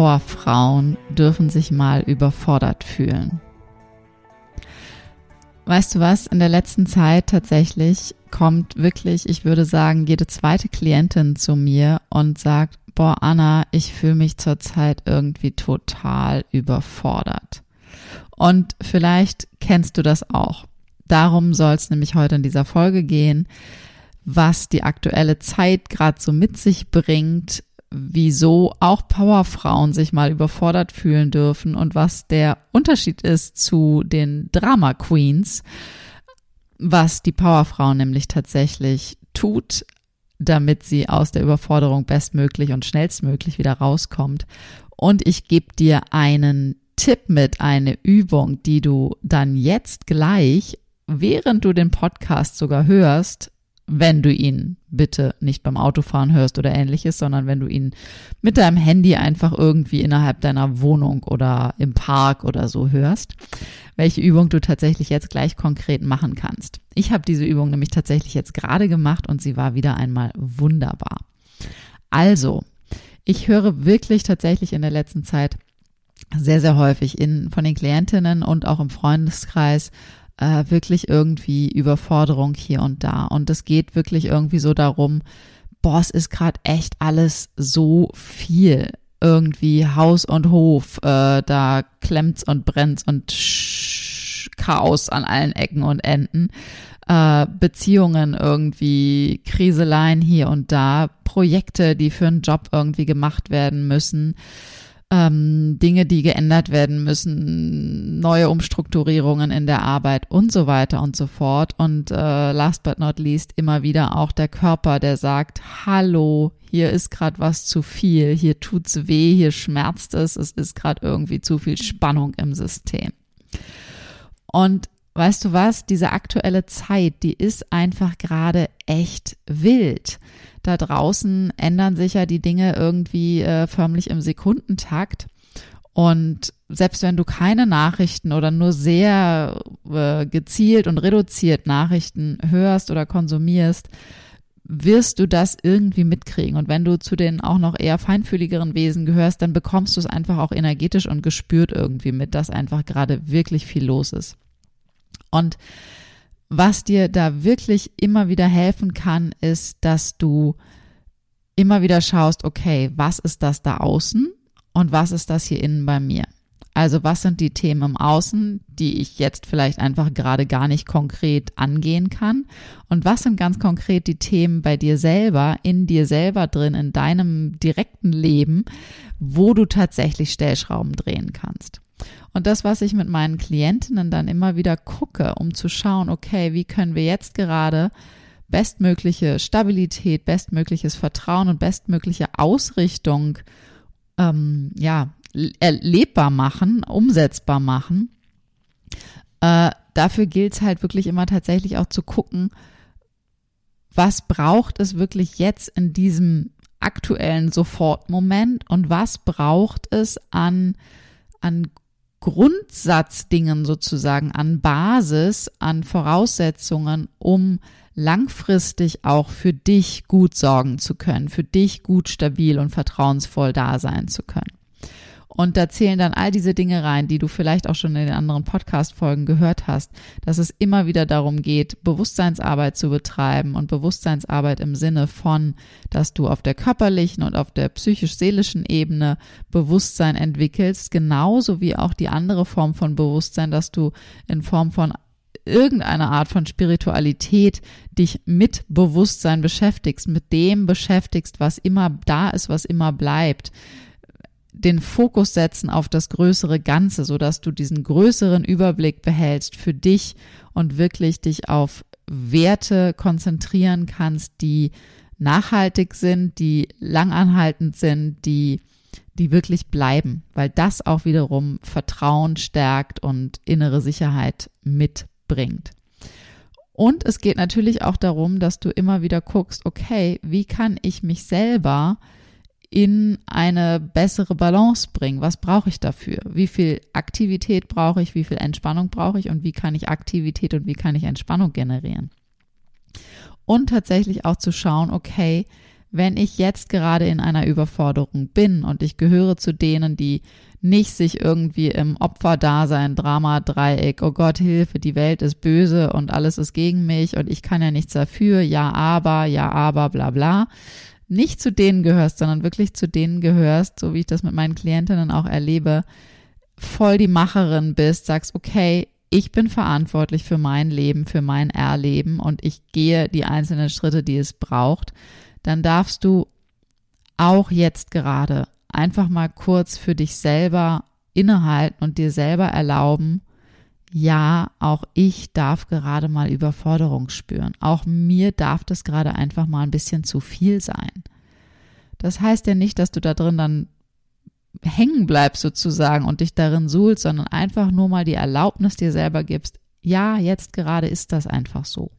Powerfrauen dürfen sich mal überfordert fühlen. Weißt du was, in der letzten Zeit tatsächlich kommt wirklich, ich würde sagen, jede zweite Klientin zu mir und sagt, boah, Anna, ich fühle mich zurzeit irgendwie total überfordert. Und vielleicht kennst du das auch. Darum soll es nämlich heute in dieser Folge gehen, was die aktuelle Zeit gerade so mit sich bringt, wieso auch Powerfrauen sich mal überfordert fühlen dürfen und was der Unterschied ist zu den Drama Queens, was die Powerfrau nämlich tatsächlich tut, damit sie aus der Überforderung bestmöglich und schnellstmöglich wieder rauskommt. Und ich gebe dir einen Tipp mit, eine Übung, die du dann jetzt gleich, während du den Podcast sogar hörst, wenn du ihn bitte nicht beim Autofahren hörst oder ähnliches, sondern wenn du ihn mit deinem Handy einfach irgendwie innerhalb deiner Wohnung oder im Park oder so hörst, welche Übung du tatsächlich jetzt gleich konkret machen kannst. Ich habe diese Übung nämlich tatsächlich jetzt gerade gemacht und sie war wieder einmal wunderbar. Also, ich höre wirklich tatsächlich in der letzten Zeit sehr, sehr häufig in, von den Klientinnen und auch im Freundeskreis äh, wirklich irgendwie Überforderung hier und da. Und es geht wirklich irgendwie so darum, boah, es ist gerade echt alles so viel. Irgendwie Haus und Hof, äh, da klemmt's und brennt's und Chaos an allen Ecken und Enden. Äh, Beziehungen irgendwie, Kriseleien hier und da, Projekte, die für einen Job irgendwie gemacht werden müssen ähm, Dinge, die geändert werden müssen, neue Umstrukturierungen in der Arbeit und so weiter und so fort. Und äh, last but not least immer wieder auch der Körper, der sagt, hallo, hier ist gerade was zu viel, hier tut's weh, hier schmerzt es, es ist gerade irgendwie zu viel Spannung im System. Und weißt du was, diese aktuelle Zeit, die ist einfach gerade echt wild da draußen ändern sich ja die Dinge irgendwie äh, förmlich im Sekundentakt. Und selbst wenn du keine Nachrichten oder nur sehr äh, gezielt und reduziert Nachrichten hörst oder konsumierst, wirst du das irgendwie mitkriegen. Und wenn du zu den auch noch eher feinfühligeren Wesen gehörst, dann bekommst du es einfach auch energetisch und gespürt irgendwie mit, dass einfach gerade wirklich viel los ist. Und was dir da wirklich immer wieder helfen kann, ist, dass du immer wieder schaust, okay, was ist das da außen und was ist das hier innen bei mir? Also was sind die Themen im Außen, die ich jetzt vielleicht einfach gerade gar nicht konkret angehen kann? Und was sind ganz konkret die Themen bei dir selber, in dir selber drin, in deinem direkten Leben, wo du tatsächlich Stellschrauben drehen kannst? Und das, was ich mit meinen Klientinnen dann immer wieder gucke, um zu schauen, okay, wie können wir jetzt gerade bestmögliche Stabilität, bestmögliches Vertrauen und bestmögliche Ausrichtung ähm, ja, erlebbar machen, umsetzbar machen. Äh, dafür gilt es halt wirklich immer tatsächlich auch zu gucken, was braucht es wirklich jetzt in diesem aktuellen Sofortmoment und was braucht es an, an Grundsatzdingen sozusagen, an Basis, an Voraussetzungen, um langfristig auch für dich gut sorgen zu können, für dich gut stabil und vertrauensvoll da sein zu können. Und da zählen dann all diese Dinge rein, die du vielleicht auch schon in den anderen Podcast-Folgen gehört hast, dass es immer wieder darum geht, Bewusstseinsarbeit zu betreiben und Bewusstseinsarbeit im Sinne von, dass du auf der körperlichen und auf der psychisch-seelischen Ebene Bewusstsein entwickelst, genauso wie auch die andere Form von Bewusstsein, dass du in Form von irgendeiner Art von Spiritualität dich mit Bewusstsein beschäftigst, mit dem beschäftigst, was immer da ist, was immer bleibt den Fokus setzen auf das größere Ganze, so dass du diesen größeren Überblick behältst für dich und wirklich dich auf Werte konzentrieren kannst, die nachhaltig sind, die langanhaltend sind, die, die wirklich bleiben, weil das auch wiederum Vertrauen stärkt und innere Sicherheit mitbringt. Und es geht natürlich auch darum, dass du immer wieder guckst, okay, wie kann ich mich selber in eine bessere Balance bringen. Was brauche ich dafür? Wie viel Aktivität brauche ich? Wie viel Entspannung brauche ich? Und wie kann ich Aktivität und wie kann ich Entspannung generieren? Und tatsächlich auch zu schauen, okay, wenn ich jetzt gerade in einer Überforderung bin und ich gehöre zu denen, die nicht sich irgendwie im Opferdasein, Drama, Dreieck, oh Gott, Hilfe, die Welt ist böse und alles ist gegen mich und ich kann ja nichts dafür, ja, aber, ja, aber, bla, bla, nicht zu denen gehörst, sondern wirklich zu denen gehörst, so wie ich das mit meinen Klientinnen auch erlebe, voll die Macherin bist, sagst, okay, ich bin verantwortlich für mein Leben, für mein Erleben und ich gehe die einzelnen Schritte, die es braucht, dann darfst du auch jetzt gerade einfach mal kurz für dich selber innehalten und dir selber erlauben, ja, auch ich darf gerade mal Überforderung spüren. Auch mir darf das gerade einfach mal ein bisschen zu viel sein. Das heißt ja nicht, dass du da drin dann hängen bleibst sozusagen und dich darin suhlst, sondern einfach nur mal die Erlaubnis dir selber gibst, ja, jetzt gerade ist das einfach so.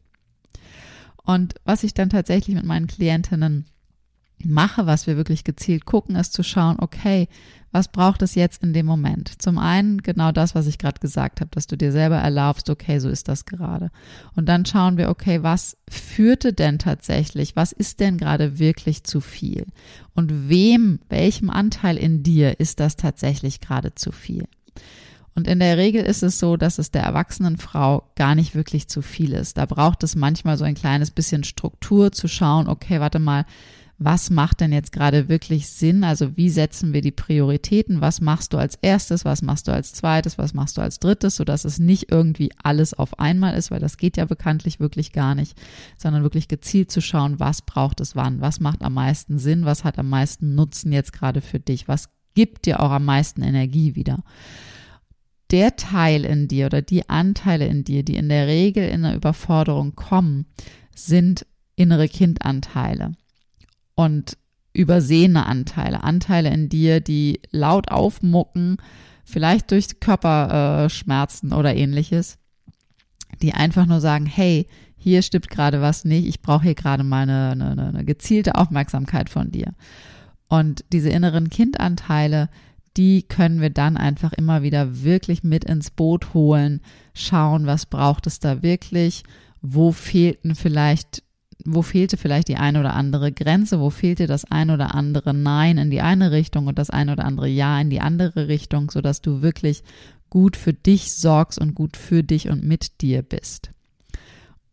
Und was ich dann tatsächlich mit meinen Klientinnen mache, was wir wirklich gezielt gucken, ist zu schauen, okay, was braucht es jetzt in dem Moment? Zum einen genau das, was ich gerade gesagt habe, dass du dir selber erlaubst, okay, so ist das gerade. Und dann schauen wir, okay, was führte denn tatsächlich? Was ist denn gerade wirklich zu viel? Und wem, welchem Anteil in dir ist das tatsächlich gerade zu viel? Und in der Regel ist es so, dass es der erwachsenen Frau gar nicht wirklich zu viel ist. Da braucht es manchmal so ein kleines bisschen Struktur zu schauen, okay, warte mal, was macht denn jetzt gerade wirklich Sinn? Also wie setzen wir die Prioritäten? Was machst du als erstes? Was machst du als zweites? Was machst du als drittes? Sodass es nicht irgendwie alles auf einmal ist, weil das geht ja bekanntlich wirklich gar nicht, sondern wirklich gezielt zu schauen, was braucht es wann? Was macht am meisten Sinn? Was hat am meisten Nutzen jetzt gerade für dich? Was gibt dir auch am meisten Energie wieder? Der Teil in dir oder die Anteile in dir, die in der Regel in der Überforderung kommen, sind innere Kindanteile und übersehene Anteile, Anteile in dir, die laut aufmucken, vielleicht durch Körperschmerzen äh, oder ähnliches, die einfach nur sagen, hey, hier stimmt gerade was nicht, ich brauche hier gerade mal eine, eine, eine gezielte Aufmerksamkeit von dir. Und diese inneren Kindanteile, die können wir dann einfach immer wieder wirklich mit ins Boot holen, schauen, was braucht es da wirklich, wo fehlten vielleicht wo fehlte vielleicht die eine oder andere Grenze, wo fehlte das ein oder andere Nein in die eine Richtung und das ein oder andere Ja in die andere Richtung, sodass du wirklich gut für dich sorgst und gut für dich und mit dir bist.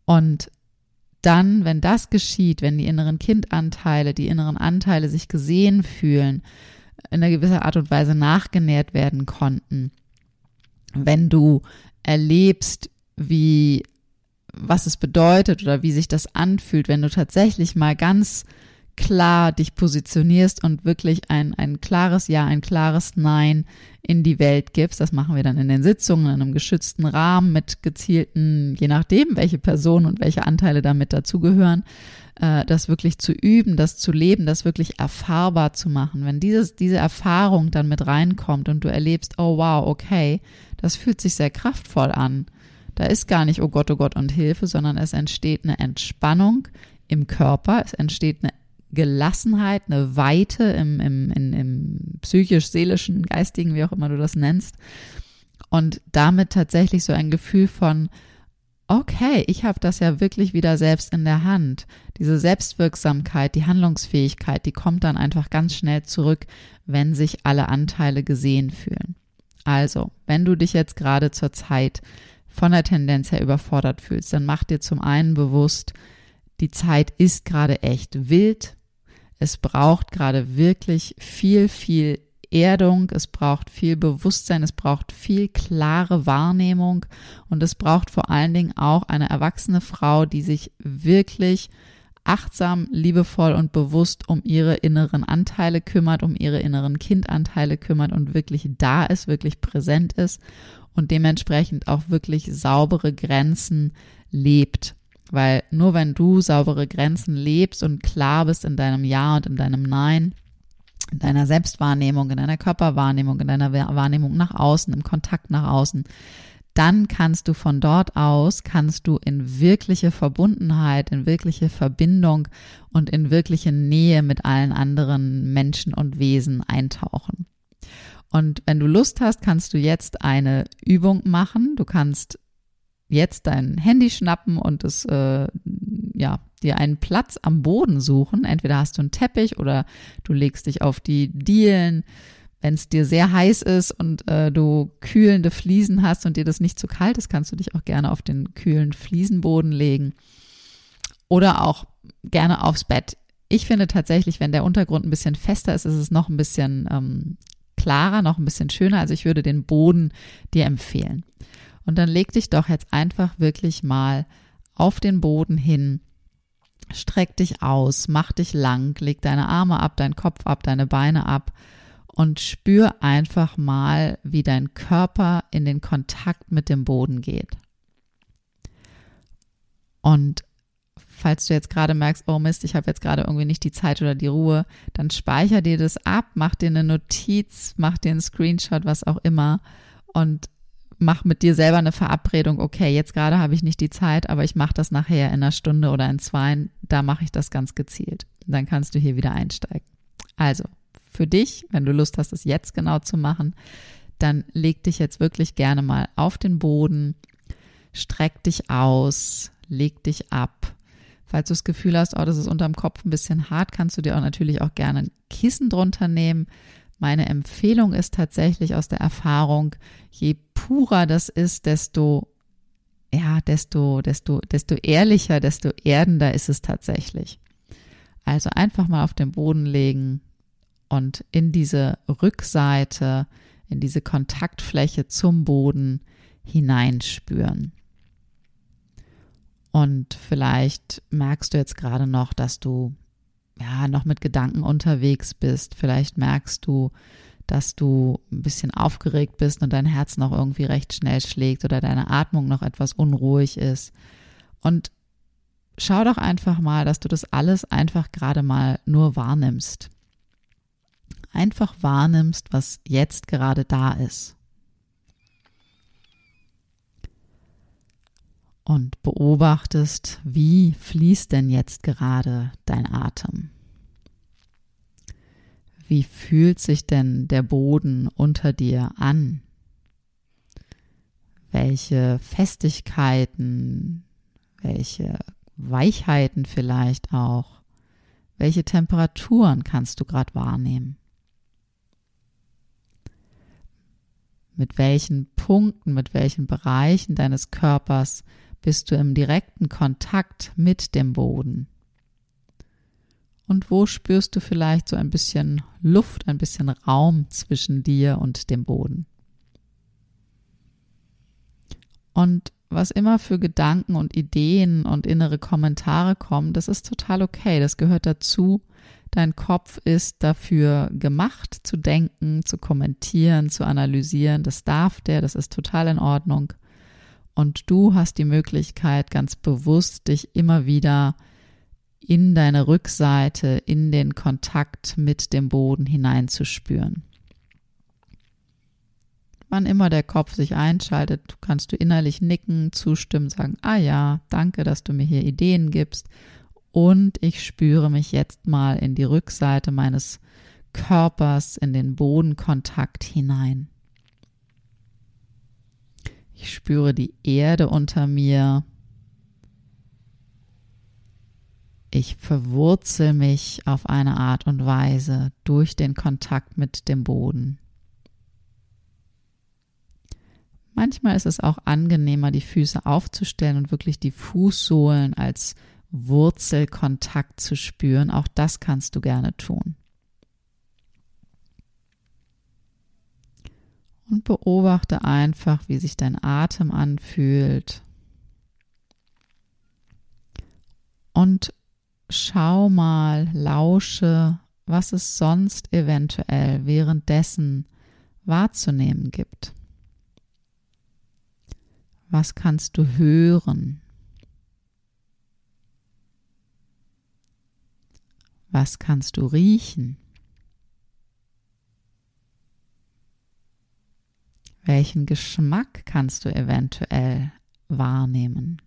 Und dann, wenn das geschieht, wenn die inneren Kindanteile, die inneren Anteile sich gesehen fühlen, in einer gewisser Art und Weise nachgenährt werden konnten, wenn du erlebst, wie was es bedeutet oder wie sich das anfühlt, wenn du tatsächlich mal ganz klar dich positionierst und wirklich ein, ein klares Ja, ein klares Nein in die Welt gibst. Das machen wir dann in den Sitzungen, in einem geschützten Rahmen mit gezielten, je nachdem, welche Personen und welche Anteile damit dazugehören, äh, das wirklich zu üben, das zu leben, das wirklich erfahrbar zu machen. Wenn dieses, diese Erfahrung dann mit reinkommt und du erlebst, oh wow, okay, das fühlt sich sehr kraftvoll an da ist gar nicht, oh Gott, oh Gott und Hilfe, sondern es entsteht eine Entspannung im Körper, es entsteht eine Gelassenheit, eine Weite im, im, im, im psychisch-seelischen, geistigen, wie auch immer du das nennst. Und damit tatsächlich so ein Gefühl von, okay, ich habe das ja wirklich wieder selbst in der Hand. Diese Selbstwirksamkeit, die Handlungsfähigkeit, die kommt dann einfach ganz schnell zurück, wenn sich alle Anteile gesehen fühlen. Also, wenn du dich jetzt gerade zur Zeit von der Tendenz her überfordert fühlst, dann mach dir zum einen bewusst, die Zeit ist gerade echt wild. Es braucht gerade wirklich viel, viel Erdung, es braucht viel Bewusstsein, es braucht viel klare Wahrnehmung. Und es braucht vor allen Dingen auch eine erwachsene Frau, die sich wirklich achtsam, liebevoll und bewusst um ihre inneren Anteile kümmert, um ihre inneren Kindanteile kümmert und wirklich da ist, wirklich präsent ist und dementsprechend auch wirklich saubere Grenzen lebt. Weil nur wenn du saubere Grenzen lebst und klar bist in deinem Ja und in deinem Nein, in deiner Selbstwahrnehmung, in deiner Körperwahrnehmung, in deiner Wahrnehmung nach außen, im Kontakt nach außen, dann kannst du von dort aus, kannst du in wirkliche Verbundenheit, in wirkliche Verbindung und in wirkliche Nähe mit allen anderen Menschen und Wesen eintauchen. Und wenn du Lust hast, kannst du jetzt eine Übung machen. Du kannst jetzt dein Handy schnappen und es äh, ja dir einen Platz am Boden suchen. Entweder hast du einen Teppich oder du legst dich auf die Dielen. Wenn es dir sehr heiß ist und äh, du kühlende Fliesen hast und dir das nicht zu kalt ist, kannst du dich auch gerne auf den kühlen Fliesenboden legen oder auch gerne aufs Bett. Ich finde tatsächlich, wenn der Untergrund ein bisschen fester ist, ist es noch ein bisschen ähm, klarer, noch ein bisschen schöner. Also ich würde den Boden dir empfehlen. Und dann leg dich doch jetzt einfach wirklich mal auf den Boden hin, streck dich aus, mach dich lang, leg deine Arme ab, deinen Kopf ab, deine Beine ab und spür einfach mal, wie dein Körper in den Kontakt mit dem Boden geht. Und falls du jetzt gerade merkst, oh Mist, ich habe jetzt gerade irgendwie nicht die Zeit oder die Ruhe, dann speicher dir das ab, mach dir eine Notiz, mach dir einen Screenshot, was auch immer und mach mit dir selber eine Verabredung, okay, jetzt gerade habe ich nicht die Zeit, aber ich mache das nachher in einer Stunde oder in zwei, da mache ich das ganz gezielt. Dann kannst du hier wieder einsteigen. Also, für dich, wenn du Lust hast, es jetzt genau zu machen, dann leg dich jetzt wirklich gerne mal auf den Boden, streck dich aus, leg dich ab. Falls du das Gefühl hast, oh, das ist unterm Kopf ein bisschen hart, kannst du dir auch natürlich auch gerne ein Kissen drunter nehmen. Meine Empfehlung ist tatsächlich aus der Erfahrung, je purer das ist, desto ja, desto, desto, desto ehrlicher, desto erdender ist es tatsächlich. Also einfach mal auf den Boden legen und in diese Rückseite, in diese Kontaktfläche zum Boden hineinspüren. Und vielleicht merkst du jetzt gerade noch, dass du ja, noch mit Gedanken unterwegs bist. Vielleicht merkst du, dass du ein bisschen aufgeregt bist und dein Herz noch irgendwie recht schnell schlägt oder deine Atmung noch etwas unruhig ist. Und schau doch einfach mal, dass du das alles einfach gerade mal nur wahrnimmst. Einfach wahrnimmst, was jetzt gerade da ist. Und beobachtest, wie fließt denn jetzt gerade dein Atem? Wie fühlt sich denn der Boden unter dir an? Welche Festigkeiten, welche Weichheiten vielleicht auch, welche Temperaturen kannst du gerade wahrnehmen? Mit welchen Punkten, mit welchen Bereichen deines Körpers bist du im direkten Kontakt mit dem Boden? Und wo spürst du vielleicht so ein bisschen Luft, ein bisschen Raum zwischen dir und dem Boden? Und was immer für Gedanken und Ideen und innere Kommentare kommen, das ist total okay, das gehört dazu. Dein Kopf ist dafür gemacht, zu denken, zu kommentieren, zu analysieren. Das darf der, das ist total in Ordnung. Und du hast die Möglichkeit, ganz bewusst dich immer wieder in deine Rückseite, in den Kontakt mit dem Boden hineinzuspüren. Wann immer der Kopf sich einschaltet, kannst du innerlich nicken, zustimmen, sagen, ah ja, danke, dass du mir hier Ideen gibst. Und ich spüre mich jetzt mal in die Rückseite meines Körpers, in den Bodenkontakt hinein. Ich spüre die Erde unter mir. Ich verwurzel mich auf eine Art und Weise durch den Kontakt mit dem Boden. Manchmal ist es auch angenehmer, die Füße aufzustellen und wirklich die Fußsohlen als Wurzelkontakt zu spüren. Auch das kannst du gerne tun. Und beobachte einfach, wie sich dein Atem anfühlt. Und schau mal, lausche, was es sonst eventuell währenddessen wahrzunehmen gibt. Was kannst du hören? Was kannst du riechen? Welchen Geschmack kannst du eventuell wahrnehmen?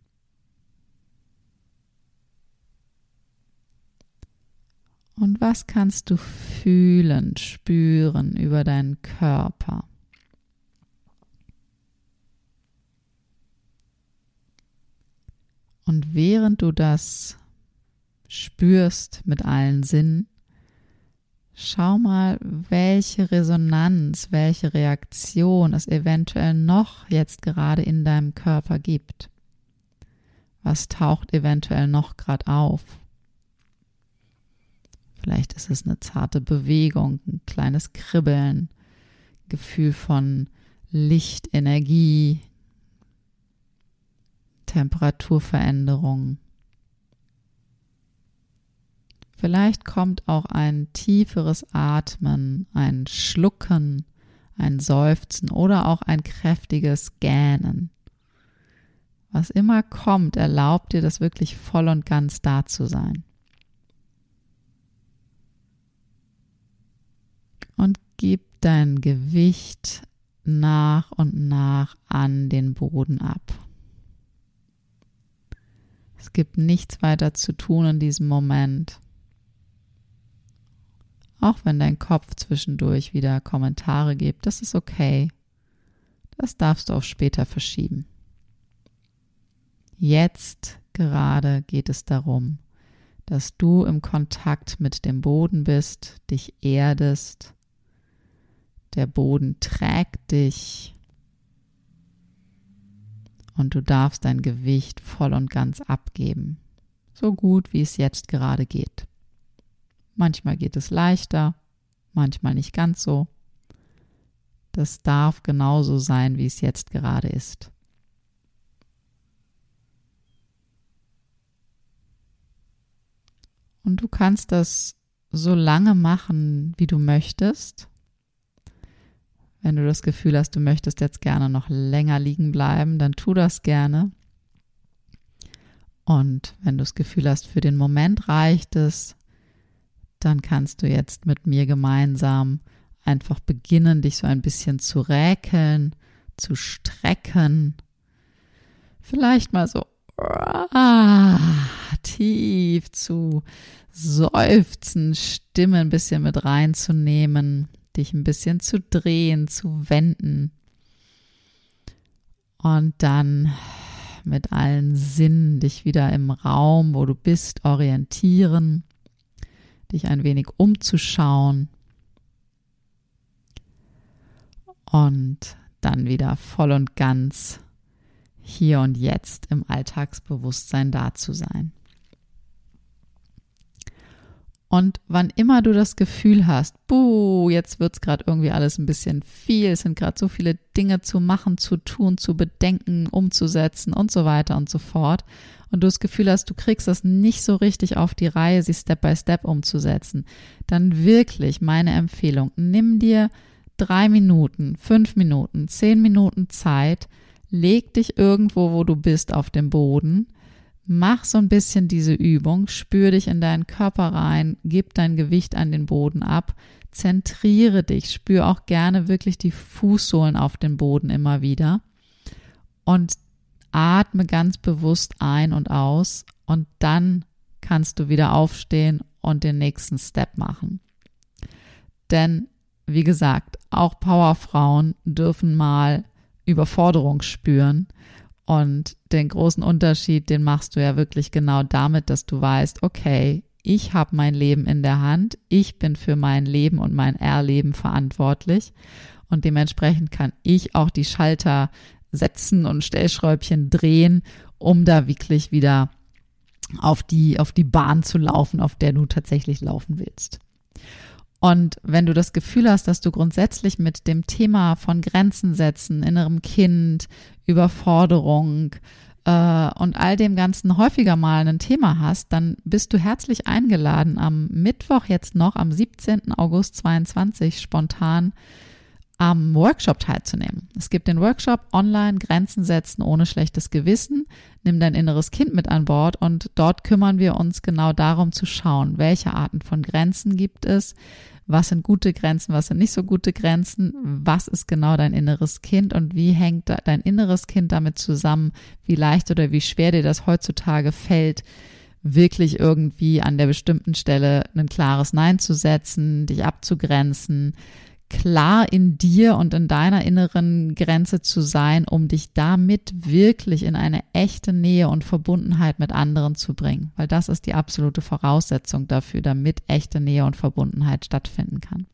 Und was kannst du fühlen, spüren über deinen Körper? Und während du das spürst mit allen Sinnen, schau mal, welche Resonanz, welche Reaktion es eventuell noch jetzt gerade in deinem Körper gibt. Was taucht eventuell noch gerade auf? Vielleicht ist es eine zarte Bewegung, ein kleines Kribbeln, Gefühl von Licht, Energie, Temperaturveränderung. Vielleicht kommt auch ein tieferes Atmen, ein Schlucken, ein Seufzen oder auch ein kräftiges Gähnen. Was immer kommt, erlaubt dir das wirklich voll und ganz da zu sein. und gib dein Gewicht nach und nach an den Boden ab. Es gibt nichts weiter zu tun in diesem Moment. Auch wenn dein Kopf zwischendurch wieder Kommentare gibt, das ist okay. Das darfst du auch später verschieben. Jetzt gerade geht es darum, dass du im Kontakt mit dem Boden bist, dich erdest der Boden trägt dich und du darfst dein Gewicht voll und ganz abgeben, so gut wie es jetzt gerade geht. Manchmal geht es leichter, manchmal nicht ganz so. Das darf genauso sein, wie es jetzt gerade ist. Und du kannst das so lange machen, wie du möchtest. Wenn du das Gefühl hast, du möchtest jetzt gerne noch länger liegen bleiben, dann tu das gerne. Und wenn du das Gefühl hast, für den Moment reicht es, dann kannst du jetzt mit mir gemeinsam einfach beginnen, dich so ein bisschen zu räkeln, zu strecken. Vielleicht mal so ah, tief zu seufzen, Stimme ein bisschen mit reinzunehmen, dich ein bisschen zu drehen, zu wenden. Und dann mit allen Sinnen dich wieder im Raum, wo du bist, orientieren, dich ein wenig umzuschauen und dann wieder voll und ganz hier und jetzt im Alltagsbewusstsein da zu sein. Und wann immer du das Gefühl hast, buh, jetzt wird's gerade irgendwie alles ein bisschen viel, es sind gerade so viele Dinge zu machen, zu tun, zu bedenken, umzusetzen und so weiter und so fort, und du das Gefühl hast, du kriegst das nicht so richtig auf die Reihe, sie Step by Step umzusetzen, dann wirklich meine Empfehlung, nimm dir drei Minuten, fünf Minuten, zehn Minuten Zeit, leg dich irgendwo, wo du bist, auf dem Boden, Mach so ein bisschen diese Übung, spür dich in deinen Körper rein, gib dein Gewicht an den Boden ab, zentriere dich, spür auch gerne wirklich die Fußsohlen auf den Boden immer wieder. Und atme ganz bewusst ein und aus und dann kannst du wieder aufstehen und den nächsten Step machen. Denn, wie gesagt, auch Powerfrauen dürfen mal Überforderung spüren Und den großen Unterschied, den machst du ja wirklich genau damit, dass du weißt, okay, ich habe mein Leben in der Hand, ich bin für mein Leben und mein Erleben verantwortlich und dementsprechend kann ich auch die Schalter setzen und Stellschräubchen drehen, um da wirklich wieder auf die, auf die Bahn zu laufen, auf der du tatsächlich laufen willst. Und wenn du das Gefühl hast, dass du grundsätzlich mit dem Thema von Grenzen setzen, innerem Kind, Überforderung äh, und all dem Ganzen häufiger mal ein Thema hast, dann bist du herzlich eingeladen, am Mittwoch jetzt noch, am 17. August 22 spontan am Workshop teilzunehmen. Es gibt den Workshop Online Grenzen setzen ohne schlechtes Gewissen. Nimm dein inneres Kind mit an Bord und dort kümmern wir uns genau darum zu schauen, welche Arten von Grenzen gibt es, was sind gute Grenzen, was sind nicht so gute Grenzen, was ist genau dein inneres Kind und wie hängt dein inneres Kind damit zusammen, wie leicht oder wie schwer dir das heutzutage fällt, wirklich irgendwie an der bestimmten Stelle ein klares Nein zu setzen, dich abzugrenzen, klar in dir und in deiner inneren Grenze zu sein, um dich damit wirklich in eine echte Nähe und Verbundenheit mit anderen zu bringen, weil das ist die absolute Voraussetzung dafür, damit echte Nähe und Verbundenheit stattfinden kann.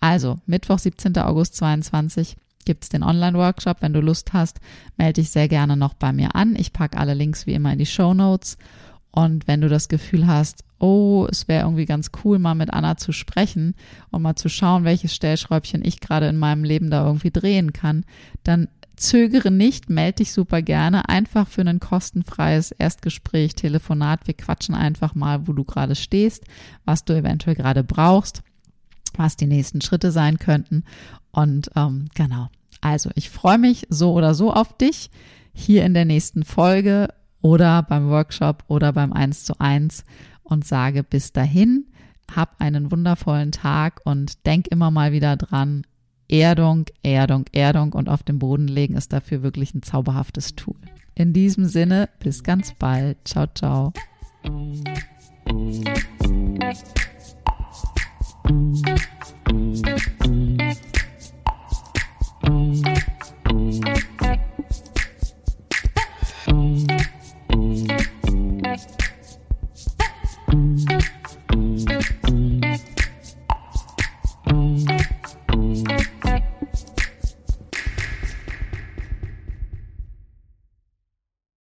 Also, Mittwoch, 17. August 22 gibt es den Online-Workshop. Wenn du Lust hast, melde dich sehr gerne noch bei mir an. Ich packe alle Links wie immer in die Show Notes. Und wenn du das Gefühl hast, oh, es wäre irgendwie ganz cool, mal mit Anna zu sprechen und mal zu schauen, welches Stellschräubchen ich gerade in meinem Leben da irgendwie drehen kann, dann zögere nicht, melde dich super gerne, einfach für ein kostenfreies Erstgespräch, Telefonat. Wir quatschen einfach mal, wo du gerade stehst, was du eventuell gerade brauchst, was die nächsten Schritte sein könnten. Und ähm, genau. Also ich freue mich so oder so auf dich hier in der nächsten Folge oder beim Workshop oder beim 1 zu 1 und sage bis dahin, hab einen wundervollen Tag und denk immer mal wieder dran, Erdung, Erdung, Erdung und auf den Boden legen ist dafür wirklich ein zauberhaftes Tool. In diesem Sinne, bis ganz bald. Ciao, ciao. Mm-hmm.